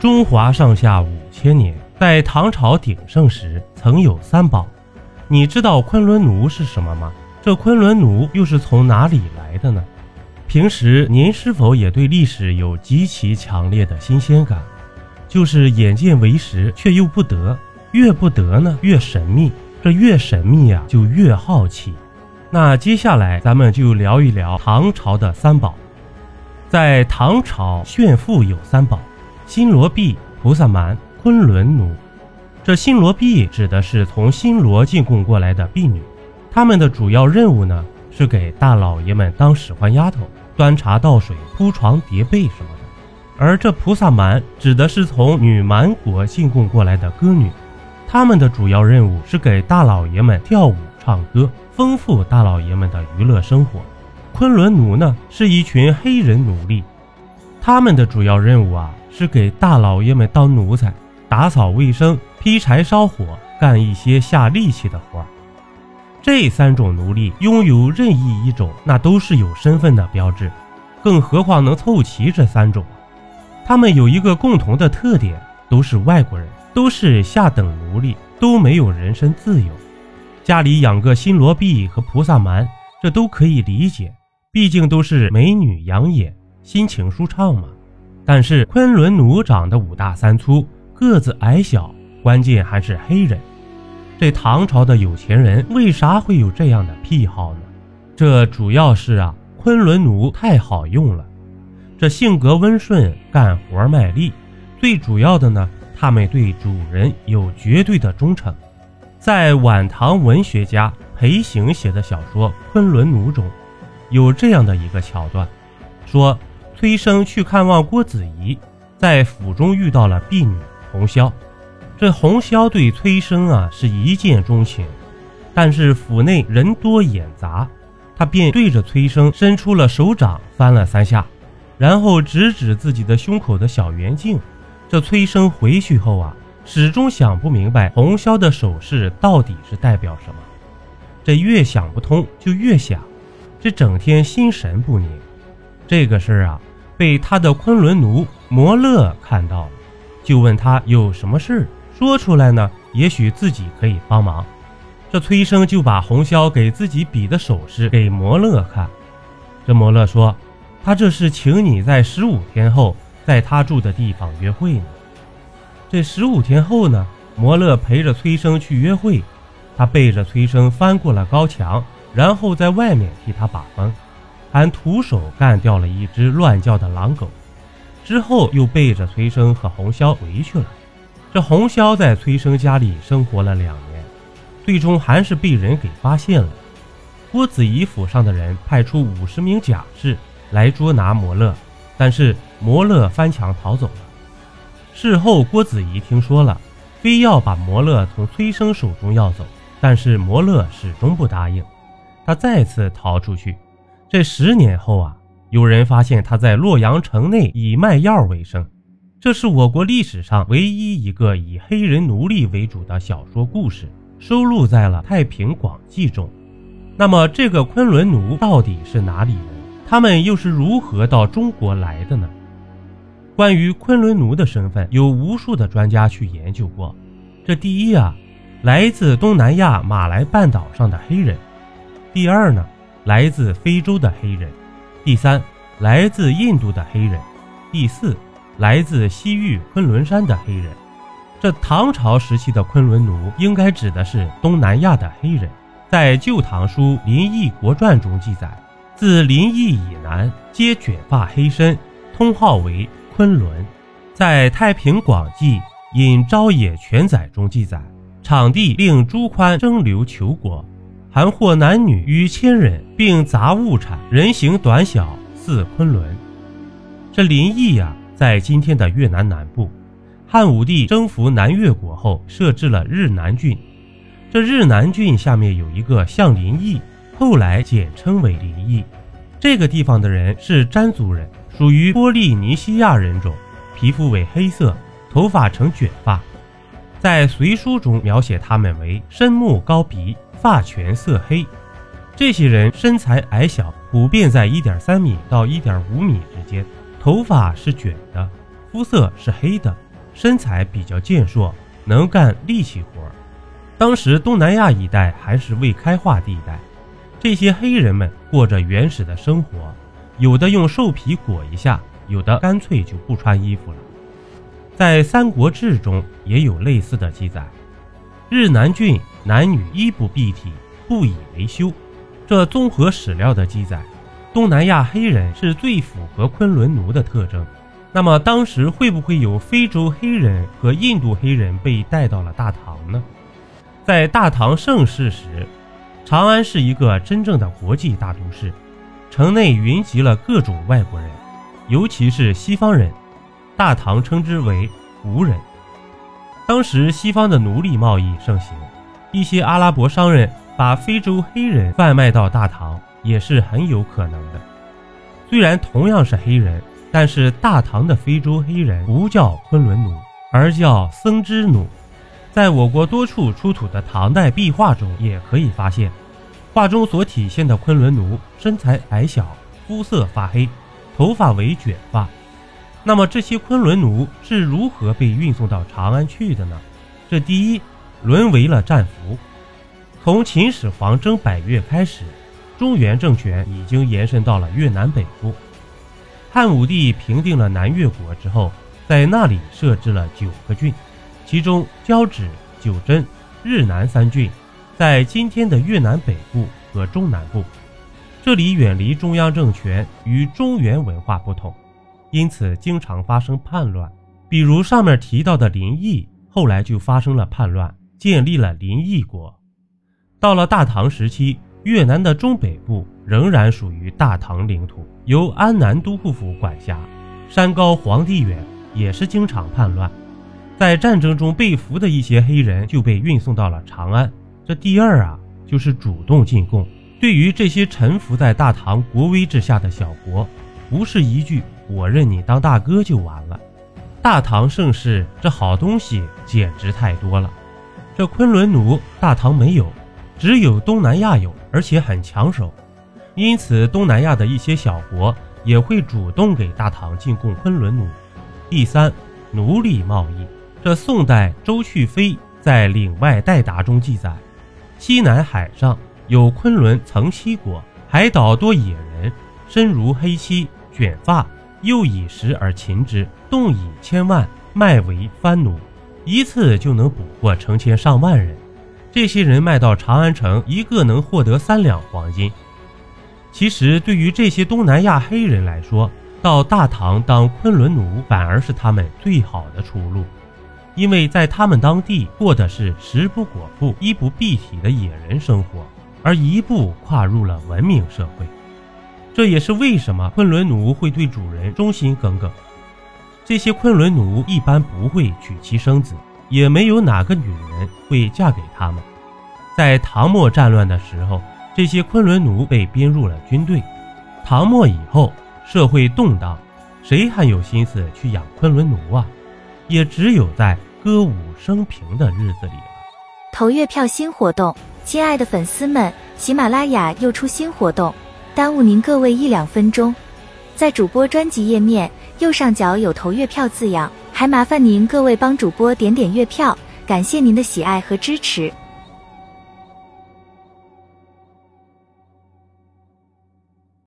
中华上下五千年，在唐朝鼎盛时，曾有三宝。你知道昆仑奴是什么吗？这昆仑奴又是从哪里来的呢？平时您是否也对历史有极其强烈的新鲜感？就是眼见为实，却又不得，越不得呢越神秘，这越神秘啊就越好奇。那接下来咱们就聊一聊唐朝的三宝。在唐朝炫富有三宝。新罗币、菩萨蛮、昆仑奴，这新罗币指的是从新罗进贡过来的婢女，他们的主要任务呢是给大老爷们当使唤丫头，端茶倒水、铺床叠被什么的。而这菩萨蛮指的是从女蛮国进贡过来的歌女，他们的主要任务是给大老爷们跳舞、唱歌，丰富大老爷们的娱乐生活。昆仑奴呢是一群黑人奴隶，他们的主要任务啊。是给大老爷们当奴才，打扫卫生、劈柴烧火，干一些下力气的活儿。这三种奴隶拥有任意一种，那都是有身份的标志，更何况能凑齐这三种？他们有一个共同的特点，都是外国人，都是下等奴隶，都没有人身自由。家里养个新罗婢和菩萨蛮，这都可以理解，毕竟都是美女养眼，心情舒畅嘛。但是昆仑奴长得五大三粗，个子矮小，关键还是黑人。这唐朝的有钱人为啥会有这样的癖好呢？这主要是啊，昆仑奴太好用了。这性格温顺，干活卖力，最主要的呢，他们对主人有绝对的忠诚。在晚唐文学家裴行写的小说《昆仑奴》中，有这样的一个桥段，说。崔生去看望郭子仪，在府中遇到了婢女红绡。这红绡对崔生啊是一见钟情，但是府内人多眼杂，他便对着崔生伸出了手掌，翻了三下，然后指指自己的胸口的小圆镜。这崔生回去后啊，始终想不明白红绡的手势到底是代表什么。这越想不通就越想，这整天心神不宁。这个事儿啊。被他的昆仑奴摩勒看到了，就问他有什么事说出来呢？也许自己可以帮忙。这崔生就把红绡给自己比的手势给摩勒看。这摩勒说：“他这是请你在十五天后在他住的地方约会呢。”这十五天后呢，摩勒陪着崔生去约会，他背着崔生翻过了高墙，然后在外面替他把风。还徒手干掉了一只乱叫的狼狗，之后又背着崔生和红绡回去了。这红绡在崔生家里生活了两年，最终还是被人给发现了。郭子仪府上的人派出五十名甲士来捉拿摩勒，但是摩勒翻墙逃走了。事后郭子仪听说了，非要把摩勒从崔生手中要走，但是摩勒始终不答应，他再次逃出去。这十年后啊，有人发现他在洛阳城内以卖药为生，这是我国历史上唯一一个以黑人奴隶为主的小说故事，收录在了《太平广记》中。那么，这个昆仑奴到底是哪里人？他们又是如何到中国来的呢？关于昆仑奴的身份，有无数的专家去研究过。这第一啊，来自东南亚马来半岛上的黑人；第二呢？来自非洲的黑人，第三，来自印度的黑人，第四，来自西域昆仑山的黑人。这唐朝时期的昆仑奴，应该指的是东南亚的黑人。在《旧唐书·林邑国传》中记载，自林邑以南，皆卷发黑身，通号为昆仑。在《太平广记·引昭野全载》中记载，场地令朱宽征流求国。含获男女逾千人，并杂物产，人形短小，似昆仑。这林邑呀，在今天的越南南部。汉武帝征服南越国后，设置了日南郡。这日南郡下面有一个象林邑，后来简称为林邑。这个地方的人是詹族人，属于波利尼西亚人种，皮肤为黑色，头发呈卷发。在隋书中描写他们为深目高鼻。发全色黑，这些人身材矮小，普遍在一点三米到一点五米之间，头发是卷的，肤色是黑的，身材比较健硕，能干力气活。当时东南亚一带还是未开化地带，这些黑人们过着原始的生活，有的用兽皮裹一下，有的干脆就不穿衣服了。在《三国志》中也有类似的记载：日南郡男女衣不蔽体，不以为羞。这综合史料的记载，东南亚黑人是最符合昆仑奴的特征。那么当时会不会有非洲黑人和印度黑人被带到了大唐呢？在大唐盛世时，长安是一个真正的国际大都市，城内云集了各种外国人，尤其是西方人。大唐称之为胡人。当时西方的奴隶贸易盛行，一些阿拉伯商人把非洲黑人贩卖到大唐也是很有可能的。虽然同样是黑人。但是大唐的非洲黑人不叫昆仑奴，而叫僧之奴。在我国多处出土的唐代壁画中，也可以发现，画中所体现的昆仑奴身材矮小，肤色发黑，头发为卷发。那么这些昆仑奴是如何被运送到长安去的呢？这第一，沦为了战俘。从秦始皇征百越开始，中原政权已经延伸到了越南北部。汉武帝平定了南越国之后，在那里设置了九个郡，其中交趾、九真、日南三郡在今天的越南北部和中南部。这里远离中央政权，与中原文化不同，因此经常发生叛乱。比如上面提到的林邑，后来就发生了叛乱，建立了林邑国。到了大唐时期。越南的中北部仍然属于大唐领土，由安南都护府管辖。山高皇帝远，也是经常叛乱。在战争中被俘的一些黑人就被运送到了长安。这第二啊，就是主动进贡。对于这些臣服在大唐国威之下的小国，不是一句“我认你当大哥”就完了。大唐盛世，这好东西简直太多了。这昆仑奴，大唐没有。只有东南亚有，而且很抢手，因此东南亚的一些小国也会主动给大唐进贡昆仑奴。第三，奴隶贸易。这宋代周去飞在《岭外代答》中记载，西南海上有昆仑曾七国，海岛多野人，身如黑漆，卷发，又以食而擒之，动以千万，卖为番奴，一次就能捕获成千上万人。这些人卖到长安城，一个能获得三两黄金。其实，对于这些东南亚黑人来说，到大唐当昆仑奴反而是他们最好的出路，因为在他们当地过的是食不果腹、衣不蔽体的野人生活，而一步跨入了文明社会。这也是为什么昆仑奴会对主人忠心耿耿。这些昆仑奴一般不会娶妻生子。也没有哪个女人会嫁给他们。在唐末战乱的时候，这些昆仑奴被编入了军队。唐末以后，社会动荡，谁还有心思去养昆仑奴啊？也只有在歌舞升平的日子里了。投月票新活动，亲爱的粉丝们，喜马拉雅又出新活动，耽误您各位一两分钟。在主播专辑页面右上角有投月票字样。还麻烦您各位帮主播点点月票，感谢您的喜爱和支持。